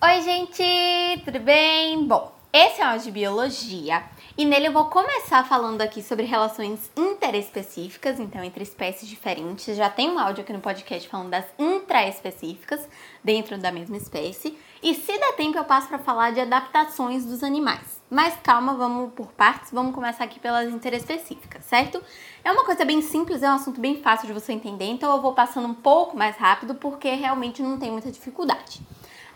Oi, gente, tudo bem? Bom, esse é um de biologia e nele eu vou começar falando aqui sobre relações interespecíficas, então entre espécies diferentes. Já tem um áudio aqui no podcast falando das intraespecíficas dentro da mesma espécie. E se der tempo eu passo para falar de adaptações dos animais. Mas calma, vamos por partes, vamos começar aqui pelas interespecíficas, certo? É uma coisa bem simples, é um assunto bem fácil de você entender, então eu vou passando um pouco mais rápido porque realmente não tem muita dificuldade.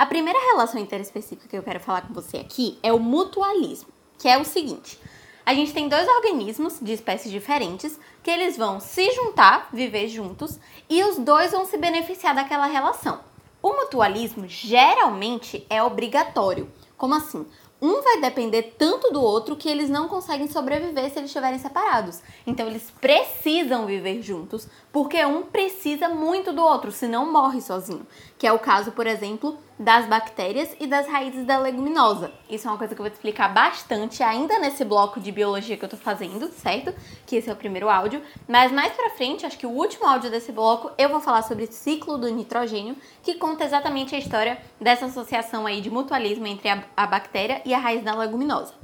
A primeira relação interespecífica que eu quero falar com você aqui é o mutualismo, que é o seguinte: a gente tem dois organismos de espécies diferentes que eles vão se juntar, viver juntos, e os dois vão se beneficiar daquela relação. O mutualismo geralmente é obrigatório. Como assim? um vai depender tanto do outro que eles não conseguem sobreviver se eles estiverem separados. Então eles precisam viver juntos, porque um precisa muito do outro, senão morre sozinho. Que é o caso, por exemplo, das bactérias e das raízes da leguminosa. Isso é uma coisa que eu vou te explicar bastante ainda nesse bloco de biologia que eu tô fazendo, certo? Que esse é o primeiro áudio. Mas mais pra frente, acho que o último áudio desse bloco, eu vou falar sobre o ciclo do nitrogênio, que conta exatamente a história dessa associação aí de mutualismo entre a, a bactéria e a raiz da leguminosa.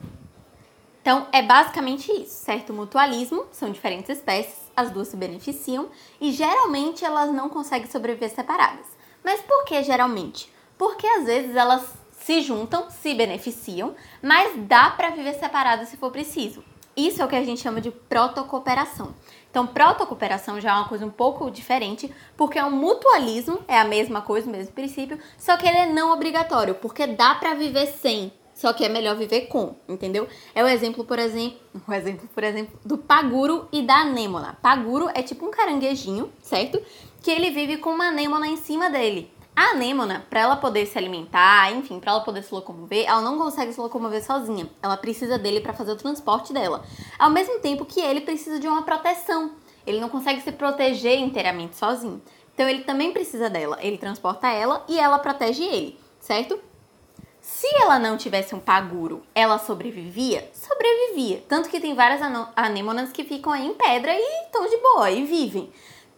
Então, é basicamente isso, certo? Mutualismo, são diferentes espécies, as duas se beneficiam e geralmente elas não conseguem sobreviver separadas. Mas por que geralmente? Porque às vezes elas se juntam, se beneficiam, mas dá para viver separadas se for preciso. Isso é o que a gente chama de protocooperação. Então, protocooperação já é uma coisa um pouco diferente, porque é um mutualismo, é a mesma coisa, o mesmo princípio, só que ele é não obrigatório, porque dá para viver sem, só que é melhor viver com, entendeu? É o exemplo, por exemplo, o exemplo, por exemplo, do paguro e da anêmona. Paguro é tipo um caranguejinho, certo? Que ele vive com uma anêmona em cima dele. A anêmona, para ela poder se alimentar, enfim, para ela poder se locomover, ela não consegue se locomover sozinha. Ela precisa dele para fazer o transporte dela. Ao mesmo tempo que ele precisa de uma proteção. Ele não consegue se proteger inteiramente sozinho. Então ele também precisa dela. Ele transporta ela e ela protege ele, certo? Se ela não tivesse um paguro, ela sobrevivia? Sobrevivia. Tanto que tem várias anêmonas que ficam aí em pedra e estão de boa e vivem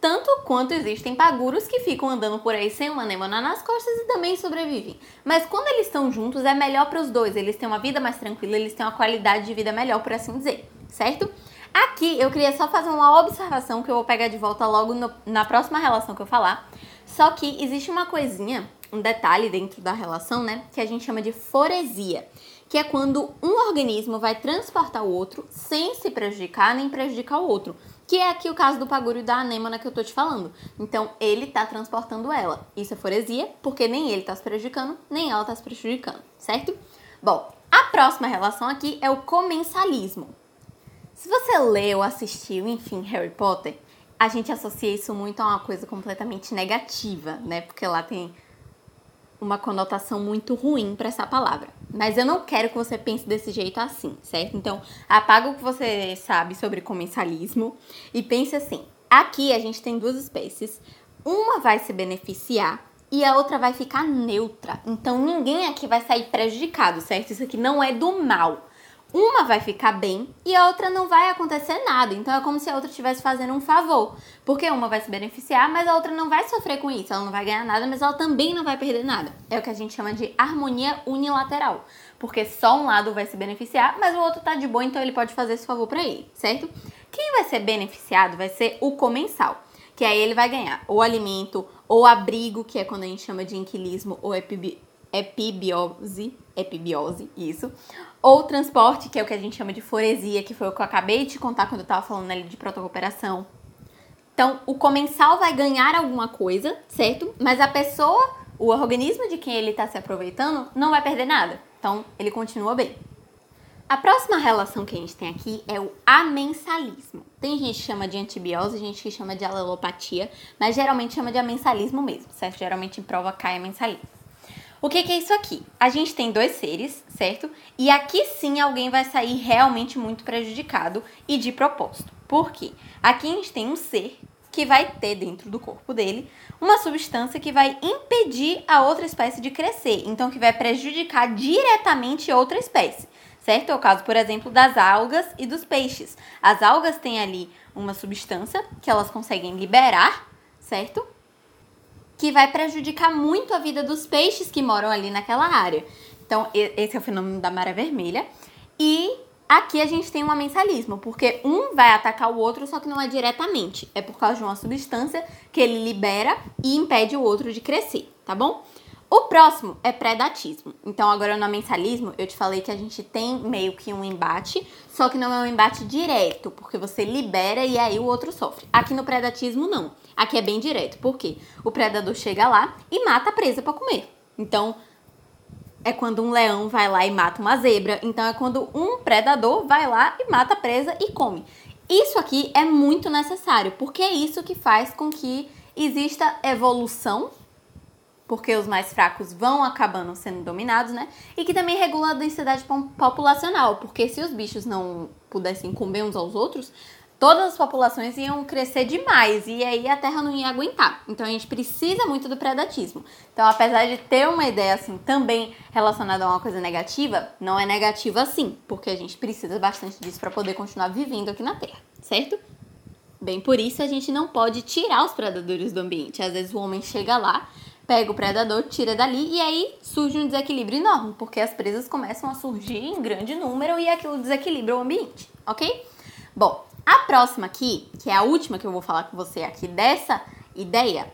tanto quanto existem paguros que ficam andando por aí sem uma anêmona nas costas e também sobrevivem. Mas quando eles estão juntos é melhor para os dois, eles têm uma vida mais tranquila, eles têm uma qualidade de vida melhor, por assim dizer, certo? Aqui eu queria só fazer uma observação que eu vou pegar de volta logo no, na próxima relação que eu falar. Só que existe uma coisinha, um detalhe dentro da relação, né, que a gente chama de foresia, que é quando um organismo vai transportar o outro sem se prejudicar nem prejudicar o outro que é aqui o caso do paguro e da anêmona que eu tô te falando. Então, ele tá transportando ela. Isso é foresia, porque nem ele tá se prejudicando, nem ela tá se prejudicando, certo? Bom, a próxima relação aqui é o comensalismo. Se você leu, assistiu, enfim, Harry Potter, a gente associa isso muito a uma coisa completamente negativa, né? Porque lá tem uma conotação muito ruim para essa palavra. Mas eu não quero que você pense desse jeito assim, certo? Então, apaga o que você sabe sobre comensalismo e pense assim: aqui a gente tem duas espécies, uma vai se beneficiar e a outra vai ficar neutra. Então, ninguém aqui vai sair prejudicado, certo? Isso aqui não é do mal uma vai ficar bem e a outra não vai acontecer nada. Então é como se a outra estivesse fazendo um favor. Porque uma vai se beneficiar, mas a outra não vai sofrer com isso. Ela não vai ganhar nada, mas ela também não vai perder nada. É o que a gente chama de harmonia unilateral. Porque só um lado vai se beneficiar, mas o outro tá de boa, então ele pode fazer esse favor para ele, certo? Quem vai ser beneficiado vai ser o comensal. Que aí ele vai ganhar ou alimento, ou abrigo, que é quando a gente chama de inquilismo ou epibi epibiose, epibiose, isso, ou transporte, que é o que a gente chama de foresia, que foi o que eu acabei de contar quando eu estava falando ali de protocooperação. Então, o comensal vai ganhar alguma coisa, certo? Mas a pessoa, o organismo de quem ele está se aproveitando, não vai perder nada. Então, ele continua bem. A próxima relação que a gente tem aqui é o amensalismo. Tem gente que chama de antibiose, gente que chama de alelopatia, mas geralmente chama de amensalismo mesmo, certo? Geralmente em prova cai amensalismo. O que, que, é isso aqui? A gente tem dois seres, certo? E aqui sim alguém vai sair realmente muito prejudicado e de propósito. Por quê? Aqui a gente tem um ser que vai ter dentro do corpo dele uma substância que vai impedir a outra espécie de crescer, então que vai prejudicar diretamente outra espécie, certo? É o caso, por exemplo, das algas e dos peixes. As algas têm ali uma substância que elas conseguem liberar, certo? Que vai prejudicar muito a vida dos peixes que moram ali naquela área. Então, esse é o fenômeno da maré vermelha. E Aqui a gente tem um amensalismo, porque um vai atacar o outro, só que não é diretamente. É por causa de uma substância que ele libera e impede o outro de crescer, tá bom? O próximo é predatismo. Então, agora no amensalismo, eu te falei que a gente tem meio que um embate, só que não é um embate direto, porque você libera e aí o outro sofre. Aqui no predatismo, não. Aqui é bem direto, porque o predador chega lá e mata a presa para comer. Então, é quando um leão vai lá e mata uma zebra. Então é quando um predador vai lá e mata a presa e come. Isso aqui é muito necessário, porque é isso que faz com que exista evolução, porque os mais fracos vão acabando sendo dominados, né? E que também regula a densidade populacional, porque se os bichos não pudessem comer uns aos outros, todas as populações iam crescer demais e aí a Terra não ia aguentar. Então a gente precisa muito do predatismo. Então, apesar de ter uma ideia assim também relacionada a uma coisa negativa, não é negativa assim, porque a gente precisa bastante disso para poder continuar vivendo aqui na Terra, certo? Bem, por isso a gente não pode tirar os predadores do ambiente. Às vezes o homem chega lá, pega o predador, tira dali e aí surge um desequilíbrio enorme, porque as presas começam a surgir em grande número e aquilo desequilibra o ambiente, ok? Bom, a próxima aqui, que é a última que eu vou falar com você aqui dessa ideia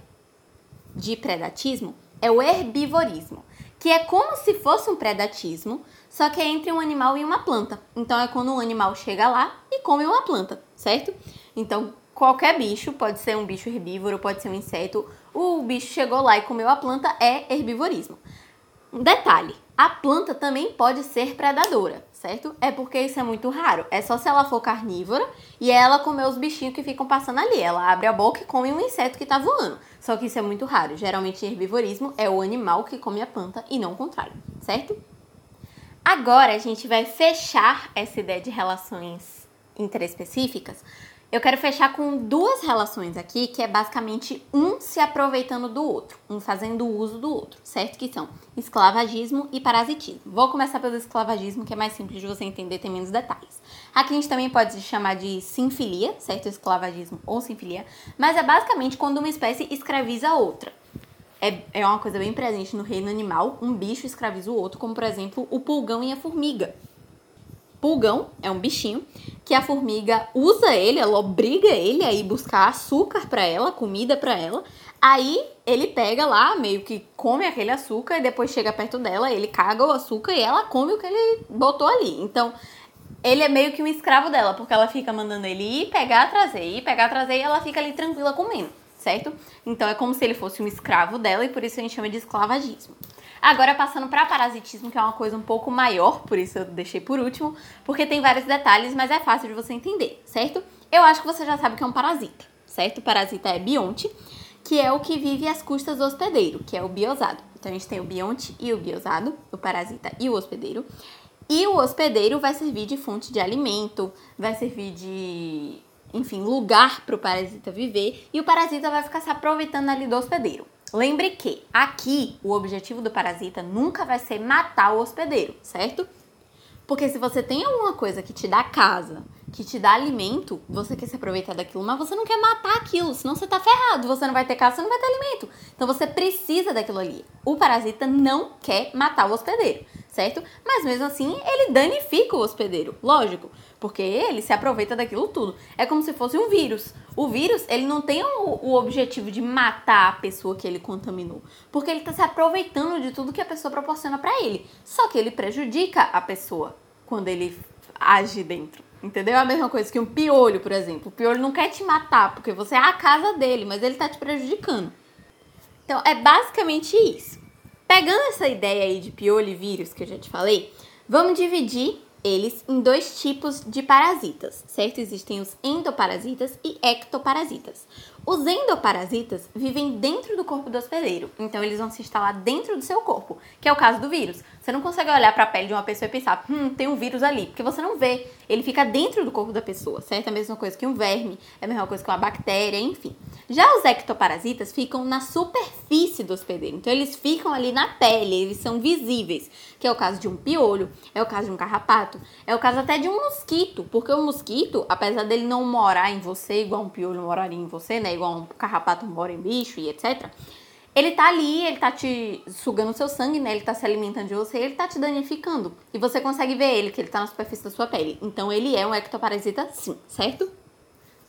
de predatismo, é o herbivorismo, que é como se fosse um predatismo, só que é entre um animal e uma planta. Então é quando um animal chega lá e come uma planta, certo? Então qualquer bicho, pode ser um bicho herbívoro, pode ser um inseto, o bicho chegou lá e comeu a planta, é herbivorismo. Detalhe, a planta também pode ser predadora, certo? É porque isso é muito raro. É só se ela for carnívora e ela comer os bichinhos que ficam passando ali. Ela abre a boca e come um inseto que tá voando. Só que isso é muito raro. Geralmente herbivorismo é o animal que come a planta e não o contrário, certo? Agora a gente vai fechar essa ideia de relações interespecíficas eu quero fechar com duas relações aqui, que é basicamente um se aproveitando do outro, um fazendo uso do outro, certo? Que são esclavagismo e parasitismo. Vou começar pelo esclavagismo, que é mais simples de você entender, tem menos detalhes. Aqui a gente também pode chamar de sinfilia, certo? Esclavagismo ou sinfilia, mas é basicamente quando uma espécie escraviza a outra. É, é uma coisa bem presente no reino animal, um bicho escraviza o outro, como por exemplo o pulgão e a formiga pulgão, é um bichinho, que a formiga usa ele, ela obriga ele a ir buscar açúcar para ela, comida para ela. Aí ele pega lá, meio que come aquele açúcar e depois chega perto dela, ele caga o açúcar e ela come o que ele botou ali. Então, ele é meio que um escravo dela, porque ela fica mandando ele ir pegar, trazer, ir pegar, trazer e ela fica ali tranquila comendo, certo? Então é como se ele fosse um escravo dela e por isso a gente chama de esclavagismo. Agora passando para parasitismo, que é uma coisa um pouco maior, por isso eu deixei por último, porque tem vários detalhes, mas é fácil de você entender, certo? Eu acho que você já sabe que é um parasita, certo? O parasita é bionte, que é o que vive às custas do hospedeiro, que é o biosado. Então a gente tem o bionte e o biosado, o parasita e o hospedeiro. E o hospedeiro vai servir de fonte de alimento, vai servir de, enfim, lugar para o parasita viver, e o parasita vai ficar se aproveitando ali do hospedeiro. Lembre que aqui o objetivo do parasita nunca vai ser matar o hospedeiro, certo? Porque se você tem alguma coisa que te dá casa, que te dá alimento, você quer se aproveitar daquilo, mas você não quer matar aquilo, senão você tá ferrado. Você não vai ter casa, você não vai ter alimento. Então você precisa daquilo ali. O parasita não quer matar o hospedeiro, certo? Mas mesmo assim, ele danifica o hospedeiro, lógico, porque ele se aproveita daquilo tudo. É como se fosse um vírus. O vírus, ele não tem o, o objetivo de matar a pessoa que ele contaminou, porque ele está se aproveitando de tudo que a pessoa proporciona para ele. Só que ele prejudica a pessoa quando ele age dentro. Entendeu? É a mesma coisa que um piolho, por exemplo. O piolho não quer te matar porque você é a casa dele, mas ele tá te prejudicando. Então, é basicamente isso. Pegando essa ideia aí de piolho e vírus que eu já te falei, vamos dividir eles em dois tipos de parasitas, certo? Existem os endoparasitas e ectoparasitas. Os endoparasitas vivem dentro do corpo do hospedeiro, então eles vão se instalar dentro do seu corpo, que é o caso do vírus. Você não consegue olhar para a pele de uma pessoa e pensar, hum, tem um vírus ali, porque você não vê. Ele fica dentro do corpo da pessoa, certo? É a mesma coisa que um verme, é a mesma coisa que uma bactéria, enfim. Já os ectoparasitas ficam na superfície do hospedeiro, então eles ficam ali na pele, eles são visíveis, que é o caso de um piolho, é o caso de um carrapato, é o caso até de um mosquito, porque o mosquito, apesar dele não morar em você igual um piolho moraria em você, né? Igual um carrapato mora em bicho e etc., ele tá ali, ele tá te sugando seu sangue, né? Ele tá se alimentando de você, ele tá te danificando. E você consegue ver ele, que ele tá na superfície da sua pele. Então ele é um ectoparasita sim, certo?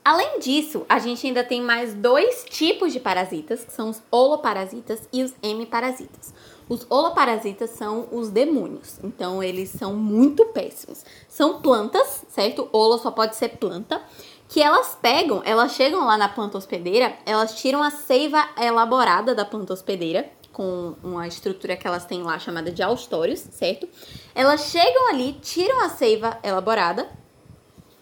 Além disso, a gente ainda tem mais dois tipos de parasitas, que são os holoparasitas e os hemiparasitas. Os holoparasitas são os demônios, então eles são muito péssimos. São plantas, certo? Holo só pode ser planta que elas pegam, elas chegam lá na planta hospedeira, elas tiram a seiva elaborada da planta hospedeira, com uma estrutura que elas têm lá chamada de austórios, certo? Elas chegam ali, tiram a seiva elaborada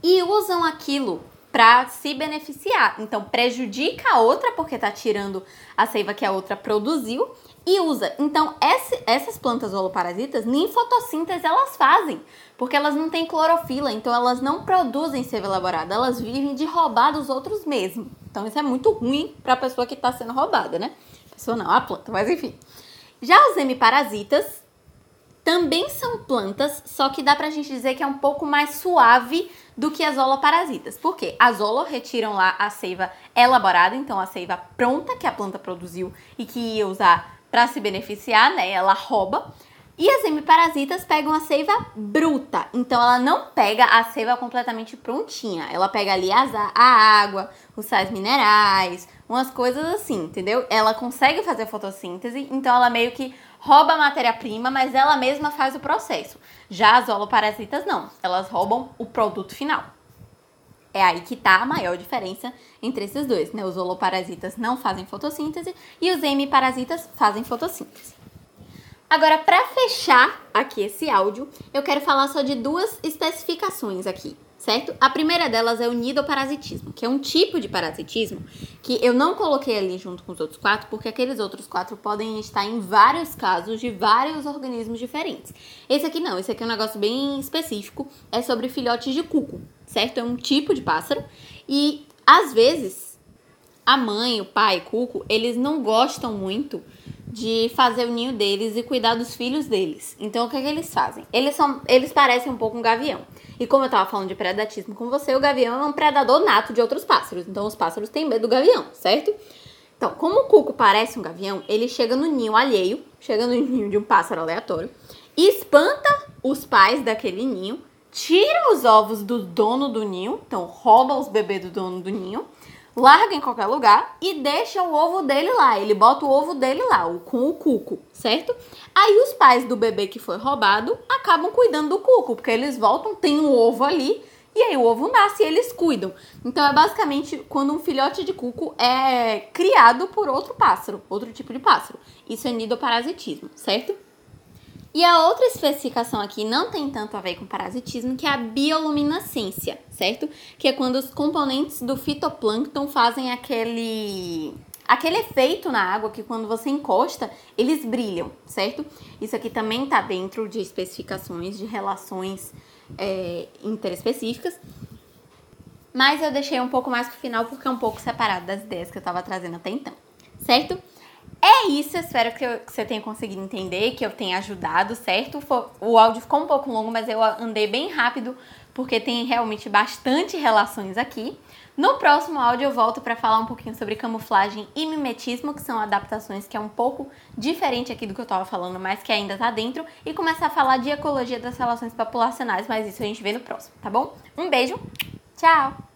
e usam aquilo para se beneficiar. Então prejudica a outra porque tá tirando a seiva que a outra produziu e usa. Então, essas plantas holoparasitas, nem fotossíntese elas fazem, porque elas não têm clorofila, então elas não produzem seiva elaborada, elas vivem de roubar dos outros mesmo. Então, isso é muito ruim para a pessoa que está sendo roubada, né? Pessoa não, a planta, mas enfim. Já os hemiparasitas também são plantas, só que dá pra gente dizer que é um pouco mais suave do que as holoparasitas. Por quê? As holo retiram lá a seiva elaborada, então a seiva pronta que a planta produziu e que ia usar para se beneficiar, né? Ela rouba. E as hemiparasitas pegam a seiva bruta. Então ela não pega a seiva completamente prontinha. Ela pega ali as, a água, os sais minerais, umas coisas assim, entendeu? Ela consegue fazer fotossíntese, então ela meio que rouba a matéria-prima, mas ela mesma faz o processo. Já as holoparasitas não, elas roubam o produto final. É aí que tá a maior diferença entre esses dois, né? Os holoparasitas não fazem fotossíntese e os hemiparasitas fazem fotossíntese. Agora, para fechar aqui esse áudio, eu quero falar só de duas especificações aqui, certo? A primeira delas é o nidoparasitismo, que é um tipo de parasitismo que eu não coloquei ali junto com os outros quatro, porque aqueles outros quatro podem estar em vários casos de vários organismos diferentes. Esse aqui não, esse aqui é um negócio bem específico, é sobre filhotes de cuco, certo? É um tipo de pássaro e às vezes a mãe, o pai, cuco, eles não gostam muito de fazer o ninho deles e cuidar dos filhos deles. Então o que, é que eles fazem? Eles são, eles parecem um pouco um gavião. E como eu tava falando de predatismo com você, o gavião é um predador nato de outros pássaros. Então os pássaros têm medo do gavião, certo? Então, como o cuco parece um gavião, ele chega no ninho alheio, chega no ninho de um pássaro aleatório, espanta os pais daquele ninho tira os ovos do dono do ninho, então rouba os bebês do dono do ninho, larga em qualquer lugar e deixa o ovo dele lá. Ele bota o ovo dele lá, com o cuco, certo? Aí os pais do bebê que foi roubado acabam cuidando do cuco, porque eles voltam, tem um ovo ali. E aí o ovo nasce e eles cuidam. Então é basicamente quando um filhote de cuco é criado por outro pássaro, outro tipo de pássaro. Isso é nidoparasitismo, certo? E a outra especificação aqui não tem tanto a ver com parasitismo, que é a bioluminescência, certo? Que é quando os componentes do fitoplâncton fazem aquele aquele efeito na água que quando você encosta, eles brilham, certo? Isso aqui também está dentro de especificações de relações é, interespecíficas. Mas eu deixei um pouco mais pro final porque é um pouco separado das ideias que eu estava trazendo até então, certo? É isso, espero que, eu, que, você tenha conseguido entender, que eu tenha ajudado, certo? O áudio ficou um pouco longo, mas eu andei bem rápido porque tem realmente bastante relações aqui. No próximo áudio eu volto para falar um pouquinho sobre camuflagem e mimetismo, que são adaptações que é um pouco diferente aqui do que eu estava falando, mas que ainda tá dentro, e começar a falar de ecologia das relações populacionais, mas isso a gente vê no próximo, tá bom? Um beijo, tchau!